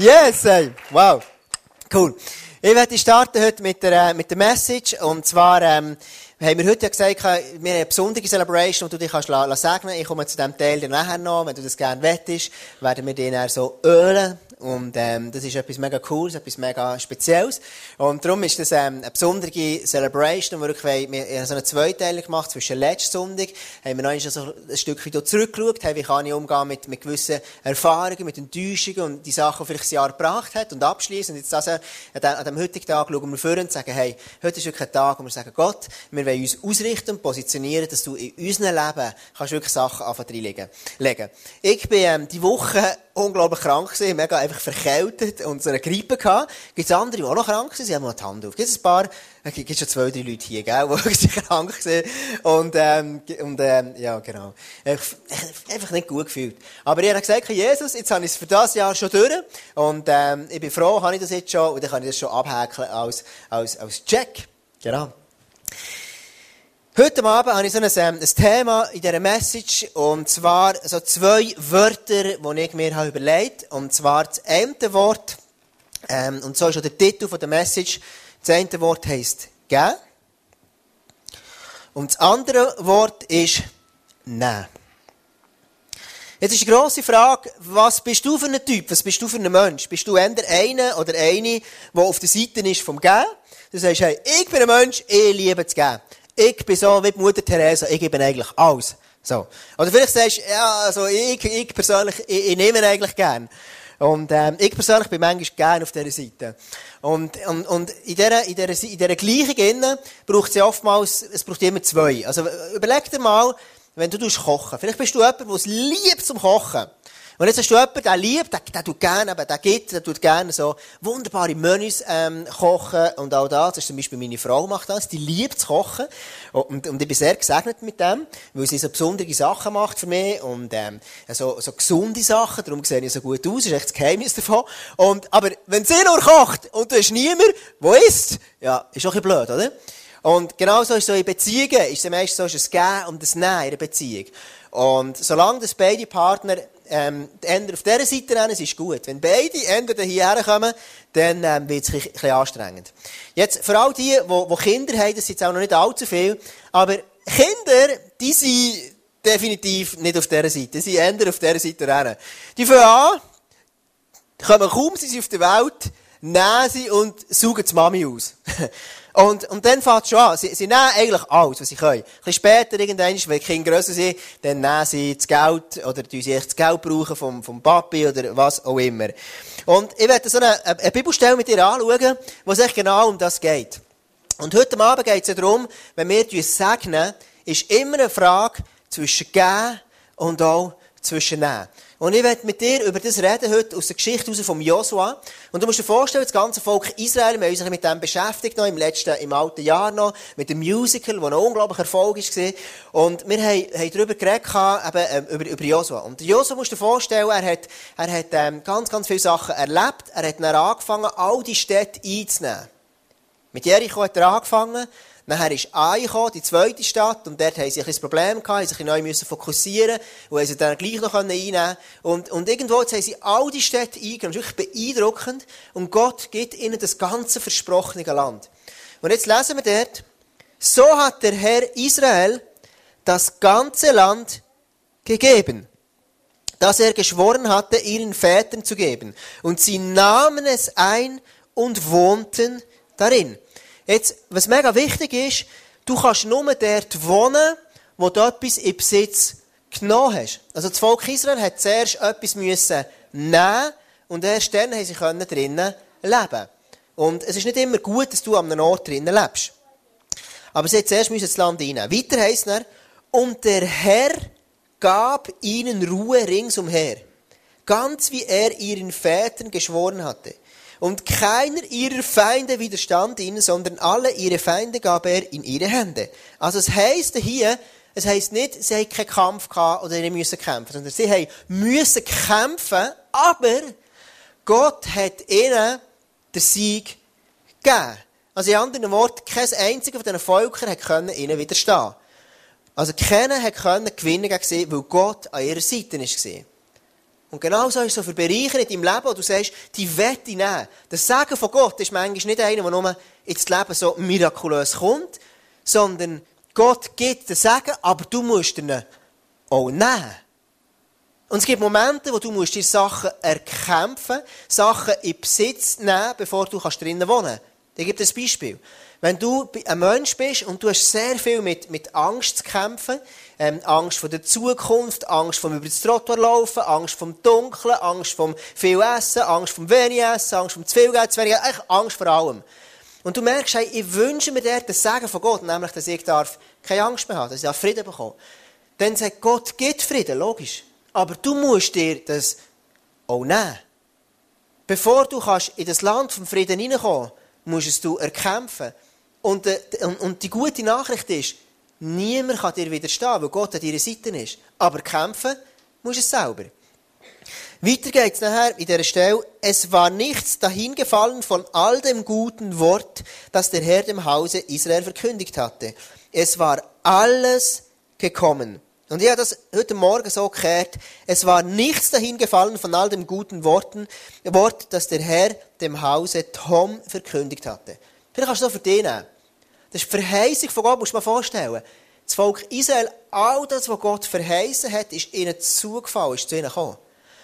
Yes, ey. Wow. Cool. Ich werde starten heute mit der, mit der Message. Und zwar, ähm, haben wir heute ja gesagt, wir haben eine besondere Celebration, wo du dich kannst segnen Ich komme zu dem Teil nachher noch. Wenn du das gerne wettest, werden wir den dann so ölen. Und ähm, das ist etwas mega Cooles, etwas mega Spezielles. Und darum ist das ähm, eine besondere Celebration. Und wir, wir, wir haben so eine Zweiteilung gemacht zwischen letzten Sonntag. Haben wir noch so ein Stück wieder zurückgeschaut, haben, wie kann ich umgehen mit, mit gewissen Erfahrungen, mit Enttäuschungen und die Sachen, die vielleicht das Jahr gebracht hat und abschließen. Und jetzt also, an, dem, an dem heutigen Tag schauen wir vor und sagen, hey, heute ist wirklich ein Tag, wo wir sagen, Gott, wir wollen uns ausrichten und positionieren, dass du in unserem Leben kannst wirklich Sachen anfangen legen. Ich bin ähm, die Woche unglaublich krank gewesen, mega einfach verkältet und so eine Grippe gehabt. Gibt es andere, die auch noch krank sind? Sie haben mal die Hand auf. Gibt es ein paar, es gibt schon zwei, drei Leute hier, gell, die krank sind. Und, ähm, und, ähm, ja, genau. Einfach, einfach nicht gut gefühlt. Aber ich habe gesagt, Jesus, jetzt habe ich es für das Jahr schon durch. Und, ähm, ich bin froh, habe ich das jetzt schon, und dann kann ich das schon abhäkeln als, als, als Check. Genau. Heute Abend habe ich so ein, ähm, ein Thema in dieser Message, und zwar so zwei Wörter, die ich mir überlegt habe. Und zwar das eine Wort, ähm, und so ist auch der Titel der Message, das eine Wort heisst «geben». Und das andere Wort ist «nehmen». Jetzt ist die grosse Frage, was bist du für ein Typ? Was bist du für ein Mensch? Bist du eher einer oder eine, der auf der Seite ist vom Geben? Du sagst, hey, ich bin ein Mensch, ich liebe zu geben ich bin so wie die Mutter Teresa, ich gebe eigentlich alles. So. Oder vielleicht sagst du, ja, also ich, ich persönlich, ich, ich nehme eigentlich gern. Und ähm, ich persönlich bin manchmal gerne auf dieser Seite. Und, und, und in dieser, in dieser, in dieser Gleichung braucht es ja oftmals, es braucht immer zwei. Also überleg dir mal, wenn du kochen Vielleicht bist du jemand, der es liebt zum Kochen. Und jetzt hast du jemanden, der liebt, der, der tut gerne, der gibt, der tut gerne so wunderbare Menüs ähm, kochen und all das. Das ist zum Beispiel meine Frau macht das, die liebt zu kochen. Und, und ich bin sehr gesegnet mit dem, weil sie so besondere Sachen macht für mich und ähm, so, so gesunde Sachen, darum sehe ich so gut aus, ist echt das Geheimnis davon. Und, aber wenn sie nur kocht und du hast niemand, wo isst, ja, ist auch ein bisschen blöd, oder? Und genauso ist es so in Beziehungen, ist es meistens so, ist es Gehen und das Nehmen in einer Beziehung. Und solange das beide Partner ähm, die auf dieser Seite rennen, ist gut. Wenn beide Ender hierher kommen, dann ähm, wird es ein bisschen anstrengend. Jetzt, für all die, die, die Kinder haben, das sind jetzt auch noch nicht allzu viel, aber Kinder, die sind definitiv nicht auf dieser Seite. Sind eher auf dieser Seite rennen. Die fangen an, kommen kaum, sie auf der Welt, nehmen sie und saugen die Mami aus. Und, und dann fängt es schon an. Sie, sie nehmen eigentlich alles, was sie können. Ein bisschen später, irgendwann, wenn die Kinder grösser sind, dann nehmen sie das Geld, oder tun sie echt das Geld brauchen vom, vom Papi, oder was auch immer. Und ich werde so eine, eine Bibelstelle mit dir anschauen, wo es echt genau um das geht. Und heute Abend geht es ja darum, wenn wir uns segnen, ist immer eine Frage zwischen geben und auch zwischen nehmen. Und ich werde mit dir über das reden heute aus der Geschichte von Josua. Und du musst dir vorstellen, das ganze Volk Israel, wir haben uns mit dem beschäftigt noch im letzten, im alten Jahr noch, mit dem Musical, das ein unglaublicher Erfolg war. Und wir haben, haben darüber geredet, eben, ähm, über, über Josua. Und Josua musst du dir vorstellen, er hat, er hat, ähm, ganz, ganz viele Sachen erlebt. Er hat dann angefangen, all die Städte einzunehmen. Mit Jericho hat er angefangen. Nachher ist Ai gekommen, die zweite Stadt, und dort haben sie ein bisschen Problem gehabt, sie sich neu müssen fokussieren und haben sie dann gleich noch einnehmen und, und irgendwo jetzt haben sie all die Städte eingenommen. Das ist wirklich beeindruckend. Und Gott gibt ihnen das ganze versprochene Land. Und jetzt lesen wir dort, so hat der Herr Israel das ganze Land gegeben, das er geschworen hatte, ihren Vätern zu geben. Und sie nahmen es ein und wohnten darin. Jetzt, was mega wichtig ist, du kannst nur dort wohnen, wo du etwas in Besitz genommen hast. Also das Volk Israel hat zuerst etwas müssen nehmen und erst dann haben sie drinnen leben. Und es ist nicht immer gut, dass du an einem Ort drinnen lebst. Aber sie hat zuerst das Land reinnehmen. Weiter heisst es und der Herr gab ihnen Ruhe ringsumher. Ganz wie er ihren Vätern geschworen hatte. Und keiner ihrer Feinde widerstand ihnen, sondern alle ihre Feinde gab er in ihre Hände. Also es heisst hier, es heisst nicht, sie haben keinen Kampf gehabt oder sie müssen kämpfen, sondern sie haben müssen kämpfen, aber Gott hat ihnen den Sieg gegeben. Also in anderen Worten, kein einziger von diesen Völkern konnte ihnen widerstehen. Also keiner konnte gewinnen gegen sie, weil Gott an ihrer Seite war. Und genau so ist es so für Bereiche in deinem Leben, wo du sagst, die Wette nehmen. Das Sagen von Gott ist manchmal nicht einer, der nur ins Leben so mirakulös kommt, sondern Gott gibt das Sagen, aber du musst ihn auch nehmen. Und es gibt Momente, wo du musst dir Sachen erkämpfen, Sachen in Besitz nehmen, bevor du drinnen wohnen kannst. Ich gebe dir ein Beispiel. Wenn du ein Mensch bist und du hast sehr viel mit, mit Angst zu kämpfen, ähm, Angst vor der Zukunft, Angst vom über das Trottoir laufen, Angst vom Dunkeln, Angst vom viel Essen, Angst vom wenig Essen, Angst vom zu viel Geld, zu wenig Geld, eigentlich Angst vor allem. Und du merkst, hey, ich wünsche mir dort das Sagen von Gott, nämlich, dass ich darf keine Angst mehr haben, dass ich Frieden bekomme. Dann sagt Gott, gibt Frieden, logisch. Aber du musst dir das auch nehmen. Bevor du kannst in das Land vom Frieden hineinkommen musst du erkämpfen. Und, äh, und die gute Nachricht ist, niemand kann dir widerstehen, weil Gott an deiner Seite ist. Aber kämpfen musst du es selber. Weiter geht es nachher in dieser Stelle. Es war nichts dahingefallen von all dem guten Wort, das der Herr dem Hause Israel verkündigt hatte. Es war alles gekommen. Und ich habe das heute Morgen so gehört. Es war nichts dahingefallen von all dem guten Worten, Wort, das der Herr dem Hause Tom verkündigt hatte. Vielleicht kannst du das nehmen. Das ist die Verheißung von Gott, musst du dir vorstellen. Das Volk Israel, all das, was Gott verheißen hat, ist ihnen zugefallen, ist zu ihnen gekommen.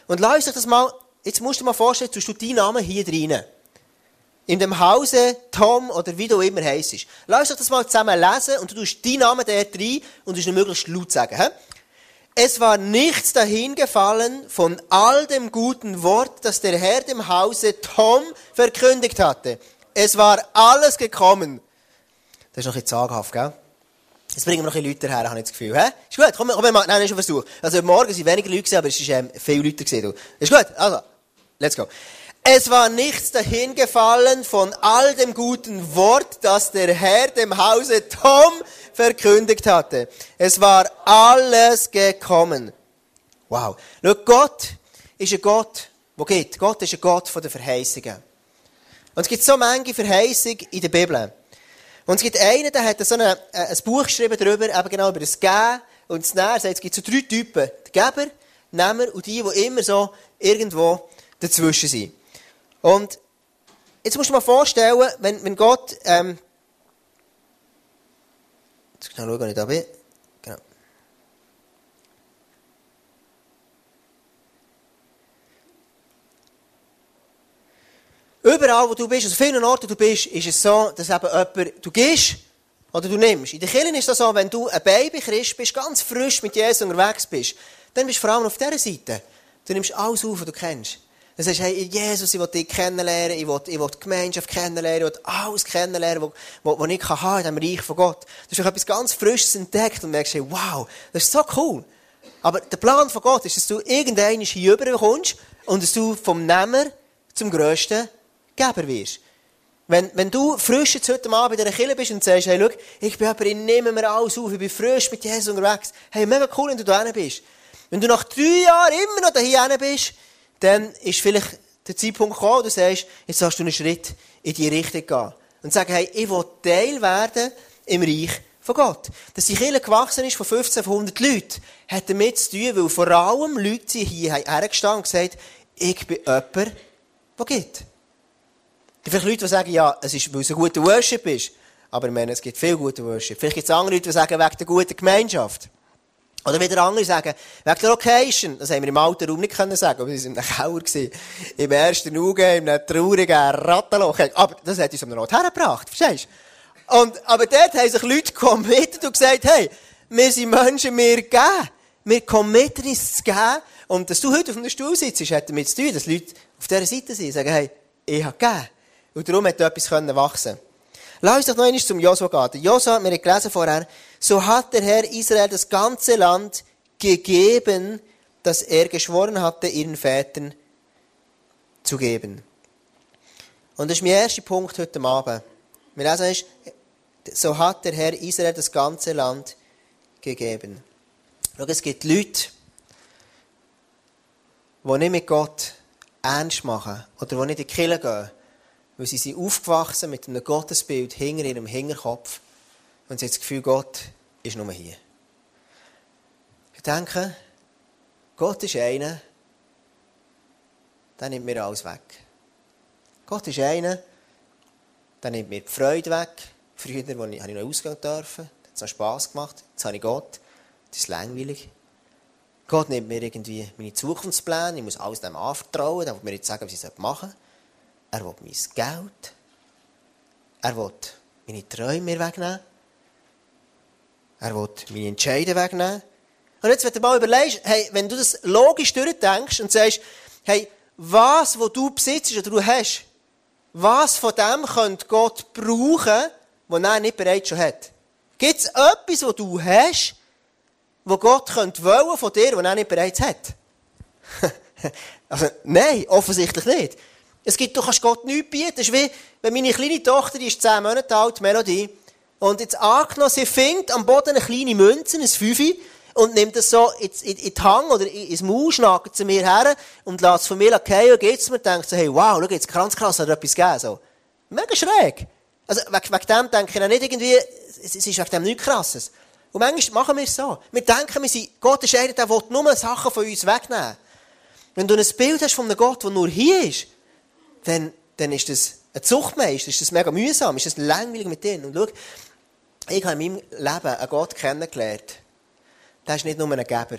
Und lass dich das mal, jetzt musst du dir mal vorstellen, tust du deinen Namen hier drinnen. In dem Hause Tom oder wie du immer heisst. Lass dich das mal zusammen lesen und du tust deinen Namen dort rein und du musst möglichst laut sagen. He? Es war nichts dahingefallen von all dem guten Wort, das der Herr dem Hause Tom verkündigt hatte. Es war alles gekommen. Das ist noch ein bisschen zaghaft, gell? Jetzt bringen wir noch ein bisschen Leute her, habe ich das Gefühl. Hä? Ist gut, komm, komm, wir machen einen Versuch. Also, morgen sind weniger Leute aber es sind ähm, viele Leute gesehen. Ist gut? Also, let's go. Es war nichts dahingefallen von all dem guten Wort, das der Herr dem Hause Tom verkündigt hatte. Es war alles gekommen. Wow. Schau, Gott ist ein Gott, wo geht. Gott ist ein Gott von den Verheißungen. Und es gibt so manche Verheißungen in der Bibel. Und es gibt einen, der hat so eine, äh, ein Buch geschrieben darüber, eben genau über das Geben und das Nehmen. Es gibt so drei Typen. Der Geber, Nehmer und die, die immer so irgendwo dazwischen sind. Und jetzt musst du dir mal vorstellen, wenn, wenn Gott, ähm, jetzt schnell schauen, ob ich da bin. Genau. Überall, wo du bist, also vielen Orten du bist, ist es so, dass eben jemand, du gehst oder du nimmst. In der Kirche ist das so, wenn du ein Baby-Christ bist, ganz frisch mit Jesus unterwegs bist, dann bist du vor allem auf dieser Seite. Du nimmst alles auf, was du kennst. Dann sagst hey, Jesus, ich will dich kennenlernen, ich will, ich will die Gemeinschaft kennenlernen, ich will alles kennenlernen, was, was ich kann haben in diesem Reich von Gott. Du hast etwas ganz Frisches entdeckt und merkst, hey, wow, das ist so cool. Aber der Plan von Gott ist, dass du irgendwann hier rüberkommst und dass du vom Nehmer zum grössten Geber wirst. Wenn, wenn du frisch jetzt heute Abend in dieser Kirche bist und sagst, hey, schau, ich bin jemand, ich nehme mir alles auf, ich bin frisch mit Jesus unterwegs. Hey, mega cool, wenn du da bist. Wenn du nach drei Jahren immer noch hier bist, dann ist vielleicht der Zeitpunkt gekommen, wo du sagst, jetzt hast du einen Schritt in die Richtung gehen. Und sagen, hey, ich will Teil werden im Reich von Gott. Dass die Kirche gewachsen ist von 1500 Leuten, hat damit zu tun, weil vor allem Leute hier hergestanden und gesagt, ich bin jemand, der gibt. Vielleicht Leute, die sagen, ja, es ist, weil es ein guter Worship ist. Aber ich meine, es gibt viel gute Worship. Vielleicht gibt es andere Leute, die sagen, wegen der guten Gemeinschaft. Oder wieder andere sagen, wegen der Location. Das haben wir im alten Raum nicht können sagen, aber wir waren in einem Keller. Im ersten Auge, in einem traurigen Rattenloch. Aber das hat uns den Ort hergebracht. Verstehst du? Und, aber dort haben sich Leute committed und gesagt, hey, wir sind Menschen, wir geben. Wir committen uns zu geben. Und dass du heute auf einem Stuhl sitzt, hat damit zu tun, dass Leute auf dieser Seite sind und sagen, hey, ich habe gegeben. Und darum hat etwas wachsen. Lass uns doch noch einmal zum Josua gehen. Josua, wir haben gelesen vorher, so hat der Herr Israel das ganze Land gegeben, das er geschworen hatte, ihren Vätern zu geben. Und das ist mein erster Punkt heute Abend. Wir lesen ist, so hat der Herr Israel das ganze Land gegeben. Schau, es gibt Leute, die nicht mit Gott ernst machen oder die nicht in die Kirche gehen weil sie sind aufgewachsen mit einem Gottesbild hinter ihrem Hinterkopf und sie haben das Gefühl, Gott ist nur hier. Ich denke, Gott ist einer, der nimmt mir alles weg. Gott ist einer, der nimmt mir die Freude weg. Früher, als ich noch ausgehen durfte, hat es noch Spass gemacht. Jetzt habe ich Gott. Das ist langweilig. Gott nimmt mir irgendwie meine Zukunftspläne. Ich muss alles dem anvertrauen. Er will mir jetzt sagen, was ich machen soll. Er will mein Geld. Er will meine Träume wegnehmen. Er will meine Entscheidungen wegnehmen. Und jetzt, wenn du mal überlegst, hey, wenn du das logisch durchdenkst und sagst, hey, was, was du besitzt oder du hast, was von dem könnte Gott brauchen, was er nicht bereits schon hat? Gibt es etwas, was du hast, was Gott könnte wollen von dir, was er nicht bereits hat? also, nein, offensichtlich nicht. Es gibt, du kannst Gott nichts bieten. Das ist wie, wenn meine kleine Tochter, die ist 10 Monate alt, Melodie, und jetzt angenommen, sie findet am Boden eine kleine Münze, ein Fünfi, und nimmt das so in, in, in die Hang oder ins Maul, schnagt zu mir her und lässt es von mir fallen und geht zu mir und denkt so, hey, wow, schau, jetzt ganz krass, hat er etwas gegeben, so. Mega schräg. Also, wegen, wegen dem denke ich auch nicht irgendwie, es ist wegen dem nichts krasses. Und manchmal machen wir es so. Wir denken, wir sind, Gott ist einer, der will nur Sachen von uns wegnehmen. Wenn du ein Bild hast von einem Gott, der nur hier ist, dann, dann ist das ein Zuchtmeister, ist das mega mühsam, ist das langweilig mit denen. Und schau, ich habe in meinem Leben einen Gott kennengelernt, der ist nicht nur ein Geber,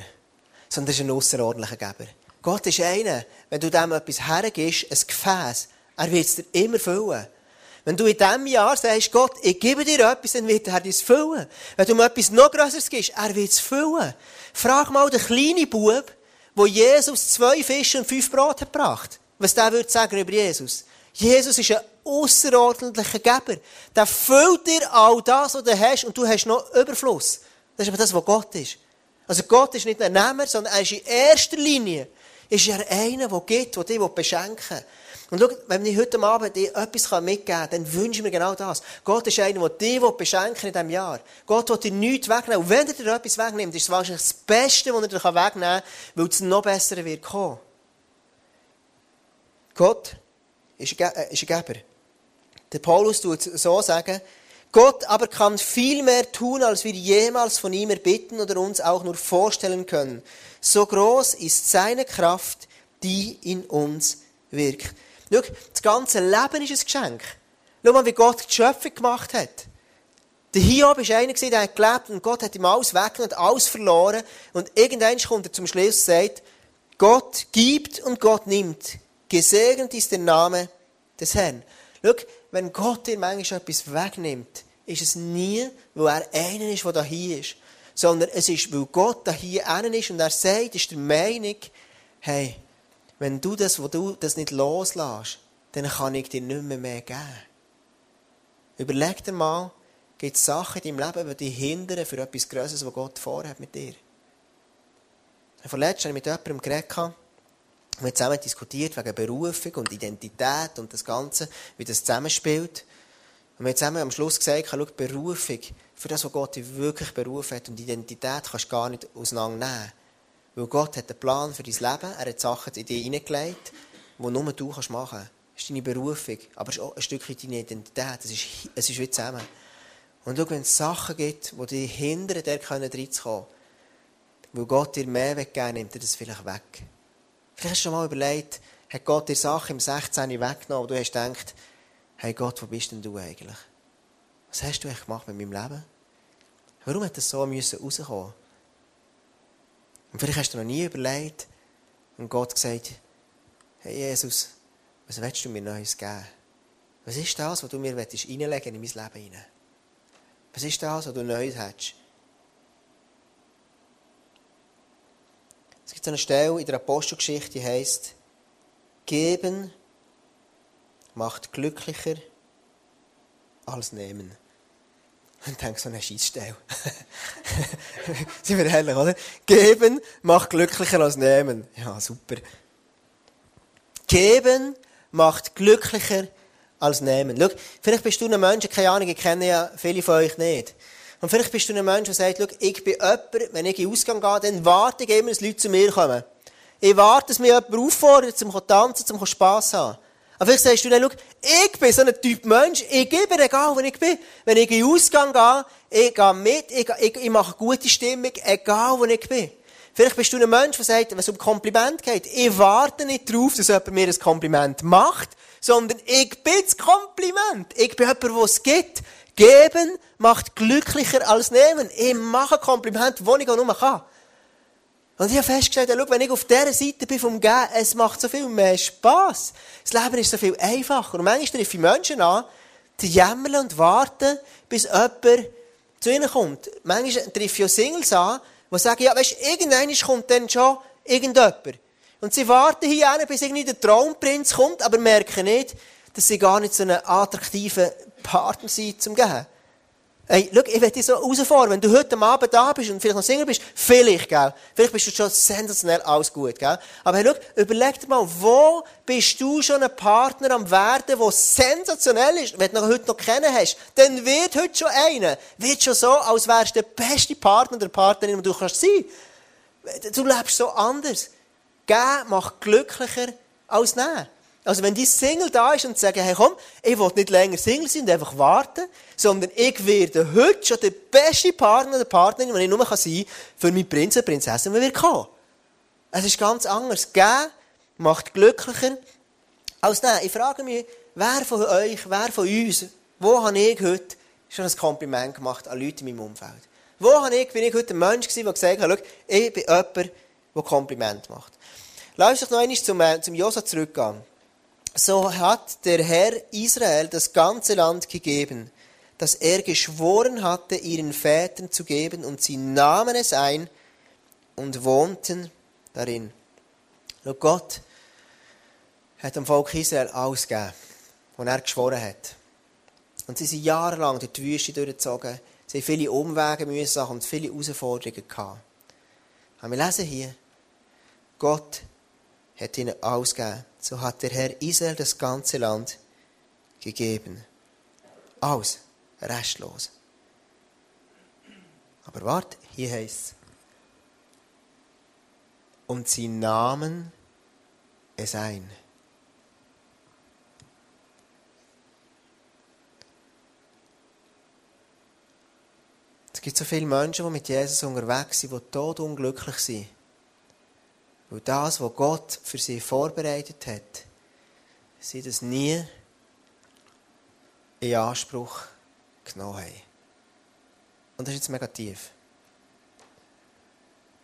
sondern ist ein außerordentlicher Geber. Gott ist einer, wenn du dem etwas hergibst, ein Gefäß, er wird es dir immer füllen. Wenn du in diesem Jahr sagst, Gott, ich gebe dir etwas, dann wird er es füllen. Wenn du ihm etwas noch Größeres gibst, er wird es füllen. Frag mal den kleinen Bub, wo Jesus zwei Fische und fünf Brot hat gebracht. Was der würde sagen über Jesus. Jesus ist ein außerordentlicher Geber. Der füllt dir all das, was du hast, und du hast noch Überfluss. Das ist aber das, was Gott ist. Also Gott ist nicht ein Nehmer, sondern er ist in erster Linie ist er einer, der gibt, der dich beschenken. Und schau, wenn ich heute Abend dir etwas mitgeben kann, dann wünsche ich mir genau das. Gott ist einer, der dich beschenken in diesem Jahr. Gott will dir nichts wegnehmen. Und wenn er dir etwas wegnimmt, ist es wahrscheinlich das Beste, was er dir wegnehmen kann, weil es noch besser wird kommen. Gott ist ein äh, Geber. Der Paulus tut so sagen, Gott aber kann viel mehr tun, als wir jemals von ihm erbitten oder uns auch nur vorstellen können. So groß ist seine Kraft, die in uns wirkt. Schau, das ganze Leben ist ein Geschenk. Schau mal, wie Gott die Schöpfung gemacht hat. Der Hiob war einer, der hat gelebt und Gott hat ihm alles weggenommen, alles verloren. Und irgendwann kommt er zum Schluss und sagt, Gott gibt und Gott nimmt. Gesegnet ist der Name des Herrn. Schau, wenn Gott dir manchmal etwas wegnimmt, ist es nie, weil er einer ist, der da hier ist. Sondern es ist, weil Gott da hier einer ist und er sagt, ist der Meinung, hey, wenn du das, wo du das nicht loslässt, dann kann ich dir nicht mehr, mehr geben. Überleg dir mal, gibt es Sachen in deinem Leben, die dich hindern für etwas Größeres, was Gott vorhat mit dir? Vorletzt habe ich mit jemandem geredet, wir haben zusammen diskutiert wegen Berufung und Identität und das Ganze, wie das zusammenspielt. Und wir haben zusammen am Schluss gesagt, schau, Berufung, für das, was Gott dich wirklich berufen hat und Identität kannst du gar nicht auseinandernehmen. Weil Gott hat einen Plan für dein Leben, er hat Sachen in dich hineingelegt, die nur du kannst machen kannst. Das ist deine Berufung, aber es ist auch ein Stückchen deine Identität. Es ist, ist wie zusammen. Und schau, wenn es Sachen gibt, die dich hindern, der reinzukommen, weil Gott dir mehr weggeben nimmt er das vielleicht weg. Vielleicht hast du schon mal überlegt, hat Gott dir Sachen im 16. weggenommen, und du hast gedacht, hey Gott, wo bist denn du eigentlich? Was hast du eigentlich gemacht mit meinem Leben? Warum hat das so rauskommen müssen und vielleicht hast du noch nie überlegt und Gott gesagt, hey Jesus, was willst du mir Neues geben? Was ist das, was du mir reinlegen in mein Leben? Was ist das, was du Neues hast? Es gibt eine Stelle in der Apostelgeschichte, die heißt: Geben macht glücklicher als nehmen. Und denke so eine Scheissstelle. Sind wir ehrlich, oder? Geben macht glücklicher als nehmen. Ja, super. Geben macht glücklicher als nehmen. Schau, vielleicht bist du ein Mensch, keine Ahnung, ich kenne ja viele von euch nicht. Und vielleicht bist du ein Mensch, der sagt, schau, ich bin jemand, wenn ich in den Ausgang gehe, dann warte ich immer, dass Leute zu mir kommen. Ich warte, dass mir jemand auffordert, zum tanzen, zum Spass zu haben. Aber vielleicht sagst du dann, schau, ich bin so ein Typ Mensch, ich gebe egal, wo ich bin. Wenn ich in den Ausgang gehe, ich gehe mit, ich, ich, ich mache gute Stimmung, egal wo ich bin. Vielleicht bist du ein Mensch, der sagt, wenn es um Kompliment geht, ich warte nicht darauf, dass jemand mir ein Kompliment macht, sondern ich bin das Kompliment. Ich bin jemand, der es gibt. Geben macht glücklicher als nehmen. Ich mache ein Kompliment, das ich auch nur kann. Und ich habe festgestellt, schau, wenn ich auf dieser Seite bin vom Geben, es macht so viel mehr Spass. Das Leben ist so viel einfacher. Und manchmal treffe ich Menschen an, die jammern und warten, bis jemand zu ihnen kommt. Manchmal treffe ich auch Singles an, die sagen, ja, weißt, irgendwann kommt dann schon irgendjemand. Und sie warten hier bis irgendwie der Traumprinz kommt, aber merken nicht, dass sie gar nicht so einen attraktiven Partner sind zum Gehen. Hey, schau, ich werde dich so herausfordern. Wenn du heute Abend da bist und vielleicht noch Single bist, vielleicht, gell? Vielleicht bist du schon sensationell alles gut, gell? Aber hey, schau, überleg dir mal, wo bist du schon ein Partner am werden, der sensationell ist? Wenn du ihn heute noch kennen hast, dann wird heute schon einer. Wird schon so, als wärst du der beste Partner oder Partnerin, die du kannst sein. Du lebst so anders. Geben macht glücklicher als nehmen. Also wenn die Single da ist und sagen, hey komm, ich will nicht länger Single sein und einfach warten, sondern ich werde heute schon der beste Partner oder Partnerin, den ich nur sein kann, für meinen Prinz oder Prinzessin, der wird kommen. Es ist ganz anders. Geben macht glücklicher als nehmen. Ich frage mich, wer von euch, wer von uns, wo habe ich heute schon ein Kompliment gemacht an Leute in meinem Umfeld? Wo habe ich, bin ich heute ein Mensch gewesen, der gesagt hat, ich bin jemand, der Kompliment macht. Lass uns noch einmal zum, äh, zum Josa zurückgehen so hat der Herr Israel das ganze Land gegeben, das er geschworen hatte, ihren Vätern zu geben, und sie nahmen es ein und wohnten darin. Und Gott hat dem Volk Israel alles gegeben, was er geschworen hat. Und sie sind jahrelang durch die Wüste durchgezogen. Sie haben viele Umwege müssen und viele Herausforderungen gehabt. Aber wir lesen hier, Gott hat ihnen alles gegeben so hat der Herr Israel das ganze Land gegeben. Aus, restlos. Aber wart, hier heißt es. Und sie nahmen es ein. Es gibt so viele Menschen, die mit Jesus unterwegs sind, die tot unglücklich sind. Weil das, was Gott für sie vorbereitet hat, sie das nie in Anspruch genommen haben. Und das ist jetzt mega tief.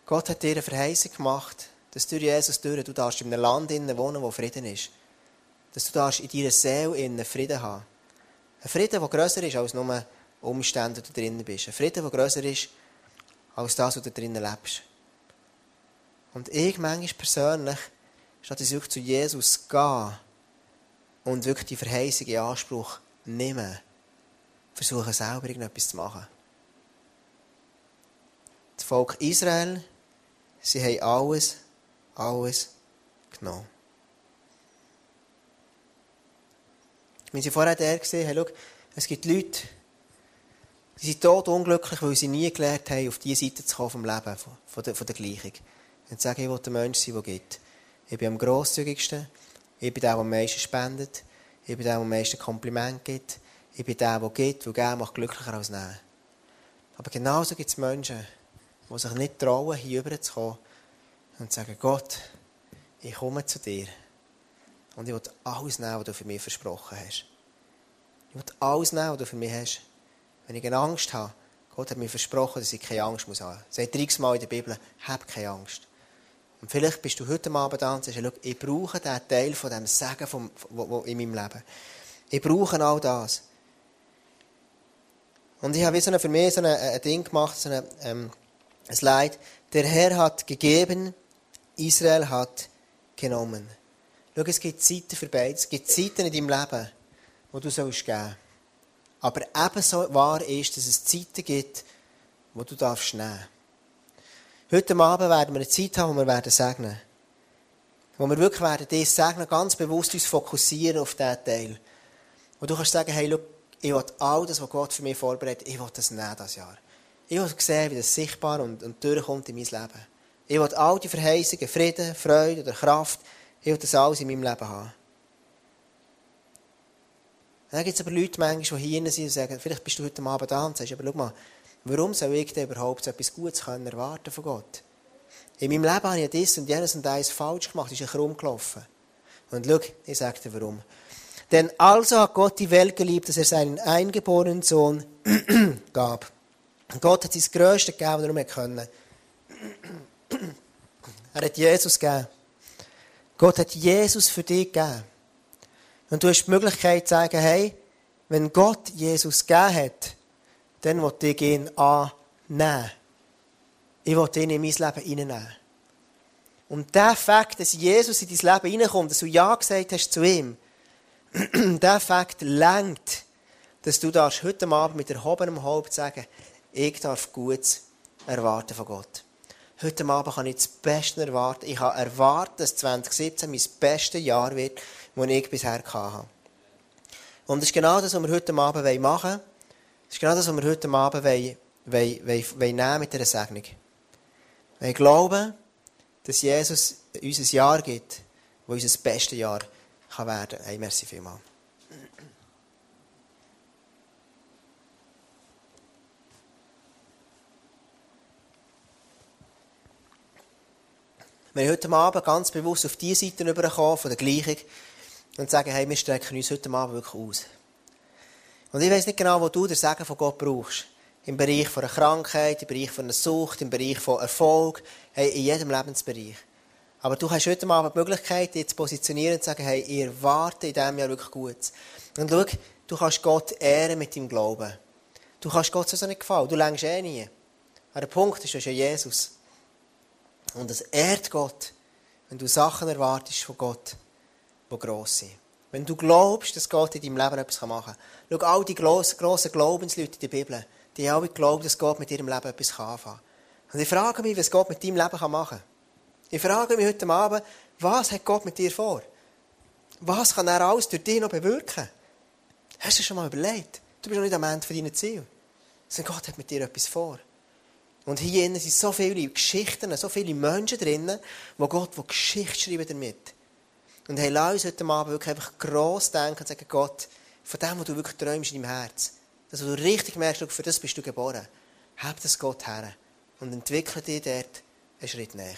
Gott hat dir eine Verheißung gemacht, dass durch Jesus durch, du darfst in einem Land wohnen, wo Frieden ist. Dass du darfst in deiner Seele Frieden haben. Ein Frieden, der grösser ist als nur Umstände, die du drinnen bist. Ein Frieden, der grösser ist als das, was du drinnen lebst. Und ich manchmal persönlich, statt dass ich zu Jesus gehe und wirklich die Verheißung in Anspruch nehme, versuche selber irgendetwas zu machen. Das Volk Israel, sie haben alles, alles genommen. Wenn sie vorher der gesehen haben, schau, es gibt Leute, die sind tot unglücklich, weil sie nie gelernt haben, auf diese Seite zu kommen vom Leben, von der, von der Gleichung. Und sagen, ich will der Mensch sein, der gibt. Ich bin am grosszügigsten. Ich bin der, der am meisten spendet. Ich bin der, der am meisten Kompliment gibt. Ich bin der, der gibt, weil geben macht glücklicher als nehmen. Aber genauso gibt es Menschen, die sich nicht trauen, hier rüber zu kommen und sagen, Gott, ich komme zu dir. Und ich will alles nehmen, was du für mich versprochen hast. Ich will alles nehmen, was du für mich hast. Wenn ich eine Angst habe, Gott hat mir versprochen, dass ich keine Angst haben muss. Sagt 30 Mal in der Bibel, hab keine Angst. Und vielleicht bist du heute Abend da und sagst, ich brauche diesen Teil von dem Segen vom, wo, wo in meinem Leben. Ich brauche all das. Und ich habe so eine, für mich so ein, ein Ding gemacht, so eine, ähm, ein Slide. Der Herr hat gegeben, Israel hat genommen. Schau, es gibt Zeiten für beides. Es gibt Zeiten in deinem Leben, wo du sollst geben. Aber ebenso wahr ist, dass es Zeiten gibt, wo du darfst nehmen. Heute Abend werden wir eine Zeit haben, wo wir werden segnen. Wo wir wirklich werden das segnen, ganz bewusst uns fokussieren auf diesen Teil. Wo du kannst sagen, hey, look, ich will all das, was Gott für mich vorbereitet, ich will das nehmen, das Jahr. Ich will sehen, wie das sichtbar und, und durchkommt in mein Leben. Ich will all die Verheißungen, Frieden, Freude oder Kraft, ich will das alles in meinem Leben haben. Dann gibt es aber Leute manchmal, die hier sind und sagen, vielleicht bist du heute Abend da und sagst, aber schau mal, Warum soll ich denn überhaupt so etwas Gutes erwarten von Gott? In meinem Leben habe ich das und jenes und eines falsch gemacht, ist ein krumm gelaufen. Und schau, ich sage dir warum. Denn also hat Gott die Welt geliebt, dass er seinen eingeborenen Sohn gab. Gott hat sein Größte gegeben, was er nur können. Er hat Jesus gegeben. Gott hat Jesus für dich gegeben. Und du hast die Möglichkeit zu sagen, hey, wenn Gott Jesus gegeben hat, dann will ich ihn annehmen. Ich will ihn in mein Leben hineinnehmen. Und der Fakt, dass Jesus in dein Leben hineinkommt, dass du Ja gesagt hast zu ihm, der Fakt lenkt, dass du darfst heute Abend mit erhobenem Haupt sagen, ich darf Gutes erwarten von Gott. Heute Abend kann ich das Beste erwarten. Ich habe erwartet, dass 2017 mein bestes Jahr wird, das ich bisher hatte. Und das ist genau das, was wir heute Abend machen wollen. Das ist genau das, was wir heute Abend wollen, wollen, wollen, nehmen mit dieser Segnung. Wir glauben, dass Jesus uns ein Jahr gibt, das unser bestes Jahr kann werden kann. Hey, merci vielmals. Wir heute Abend ganz bewusst auf diese Seite übergekommen, von der Gleichung, und sagen, hey, wir strecken uns heute Abend wirklich aus. Und ich weiß nicht genau, wo du den Segen von Gott brauchst. Im Bereich von einer Krankheit, im Bereich von einer Sucht, im Bereich von Erfolg, hey, in jedem Lebensbereich. Aber du hast heute Abend die Möglichkeit, dich zu positionieren und zu sagen, hey, ich erwarte in diesem Jahr wirklich gut. Und schau, du kannst Gott ehren mit deinem Glauben. Du kannst Gott so nicht gefallen. Du längst eh nie. Aber der Punkt ist, du ja Jesus. Und es ehrt Gott, wenn du Sachen erwartest von Gott, die gross sind. Wenn du glaubst, dass Gott in deinem Leben etwas machen kann. Schau, all die grossen Glaubensleute in der Bibel, die haben alle geglaubt, dass Gott mit ihrem Leben etwas anfangen kann. Und ich frage mich, was Gott mit deinem Leben machen kann. Ich frage mich heute Abend, was hat Gott mit dir vor? Was kann er alles durch dich noch bewirken? Hast du schon mal überlegt? Du bist noch nicht am Ende deiner Ziel. Also Gott hat mit dir etwas vor. Und hier sind so viele Geschichten, so viele Menschen drin, wo Gott wo Geschichte schreiben damit. Und hey, lass uns heute Abend wirklich einfach gross denken und sagen, Gott, von dem, was du wirklich träumst in deinem Herz, dass du richtig merkst, für das bist du geboren, hab das Gott her und entwickle dich dort einen Schritt näher.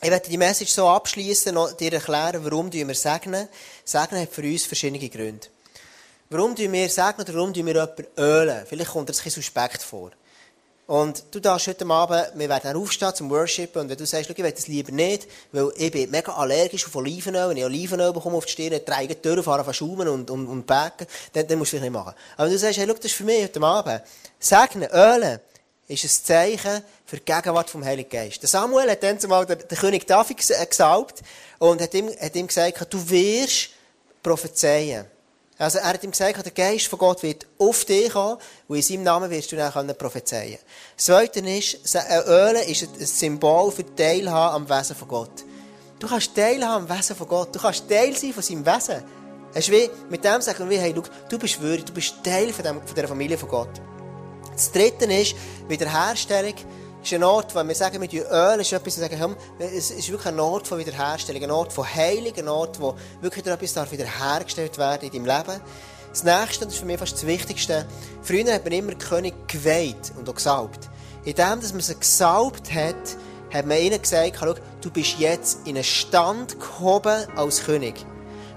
Ich werde die Message so abschließen und dir erklären, warum wir segnen. Segnen hat für uns verschiedene Gründe. Warum wir segnen oder warum wir jemanden ölen? Vielleicht kommt das ein bisschen suspekt vor. Und du darfst heute Abend, wir werden dann aufstehen zum Worshipen und wenn du sagst, ich will das lieber nicht, weil ich bin mega allergisch auf Olivenöl, wenn ich Olivenöl bekomme auf die Stirn, drei Türen fahren, verschaumen und, und, und backen, dann, dann musst du das nicht machen. Aber wenn du sagst, hey, schau, das ist für mich heute Abend. Segnen, ölen, ist ein Zeichen für die Gegenwart vom Heiligen Geist. Der Samuel hat dann zumal den König David äh, gesalbt und hat ihm, hat ihm gesagt, du wirst prophezeien. Also er hat ihm gesagt, der Geist von Gott wird auf dich kommen und in seinem Namen wirst du dann prophezeien Das Zweite ist, ein Öl ist ein Symbol für Teilhaben am Wesen von Gott. Du kannst teilhaben am Wesen von Gott. Du kannst Teil sein von seinem Wesen. Es ist wie, mit dem sagen wir, hey, schau, du bist würdig, du bist Teil von, dem, von dieser Familie von Gott. Das Dritte ist, Wiederherstellung ist ein Ort, wenn wir sagen, mit Öl ist etwas, sagen, es ist wirklich ein Ort von Wiederherstellung, ein Ort von Heilung, ein Ort, wo wirklich etwas darf wiederhergestellt werden in deinem Leben. Das Nächste, das ist für mich fast das Wichtigste, früher hat man immer König geweiht und auch gesalbt. In dem, dass man sie gesalbt hat, hat man ihnen gesagt, schau, du bist jetzt in einen Stand gehoben als König.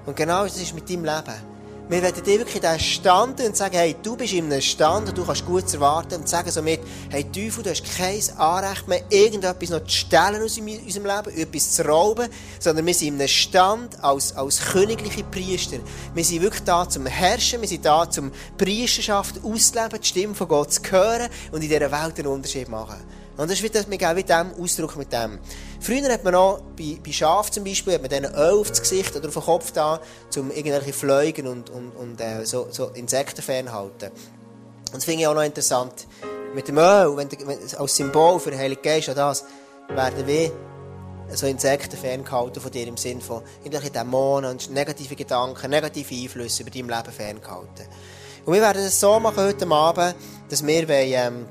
Und genau das ist mit deinem Leben. Wir werden dir wirklich diesen Stand und sagen, hey, du bist in einem Stand und du kannst gut erwarten und sagen somit, hey, Teufel, du hast kein Anrecht mehr, irgendetwas noch zu stellen aus unserem Leben, etwas zu rauben, sondern wir sind in einem Stand als, als königliche Priester. Wir sind wirklich da zum Herrschen, wir sind da zum Priesterschaft auszuleben, die Stimme von Gott zu hören und in dieser Welt einen Unterschied machen. Und das ist wieder, wir geben dem Ausdruck mit dem. Früher hat man auch, bei, bei Schafen zum Beispiel, hat man denen Öl aufs Gesicht oder auf den Kopf da, um irgendwelche Fliegen und, und, und äh, so, so Insekten fernhalten. Und das finde ich auch noch interessant. Mit dem Öl, wenn, wenn, als Symbol für den Heiligen Geist, auch das, werden wir so Insekten ferngehalten von dir im Sinne von irgendwelche Dämonen und negative Gedanken, negative Einflüsse über dein Leben ferngehalten. Und wir werden es so machen heute Abend, dass wir wollen, ähm,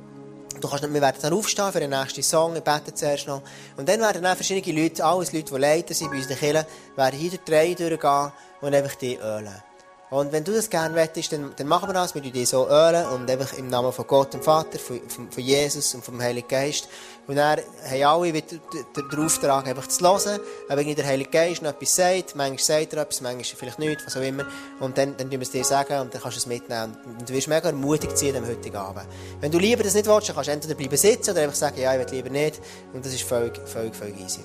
Du kannst, wir werden dann aufstehen für den nächsten Song, wir beten zuerst noch. Und dann werden dann verschiedene Leute, alles Leute, die leiten sind bei uns in der Kirche, werden hier durch die Reihe durchgehen und einfach die ölen. Und wenn du das gerne wettest, dann, dann machen wir das. Wir dich so ölen und einfach im Namen von Gott, dem Vater, von, von, von Jesus und vom Heiligen Geist. Und dann haben alle wieder den Auftrag, einfach zu hören, ob irgendwie der Heilige Geist noch etwas sagt. Manchmal sagt er etwas, manchmal vielleicht nicht, was auch immer. Und dann, dann wir es dir sagen und dann kannst du es mitnehmen. Und du wirst mega ermutigt sein am heutigen Abend. Wenn du lieber das nicht willst, dann kannst du entweder bleiben sitzen oder einfach sagen, ja, ich will lieber nicht. Und das ist völlig, völlig, völlig easy.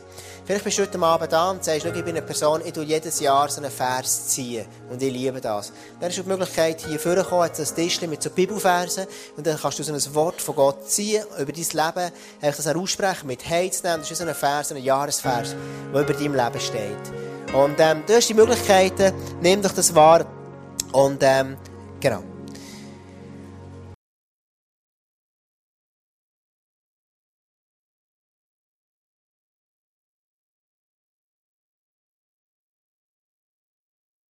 Vielleicht bist du heute Abend da und sagst, ich bin eine Person, ich tue jedes Jahr so einen Vers ziehen. Und ich liebe das. Dann du die Möglichkeit, hier vorzukommen, jetzt ein Tischchen mit so Bibelversen. Und dann kannst du so ein Wort von Gott ziehen, über dein Leben, einfach das aussprechen, mit Hey zu nehmen. Das ist so ein Vers, ein Jahresvers, der über deinem Leben steht. Und ähm, du hast die Möglichkeiten, nimm doch das wahr. Und ähm, genau.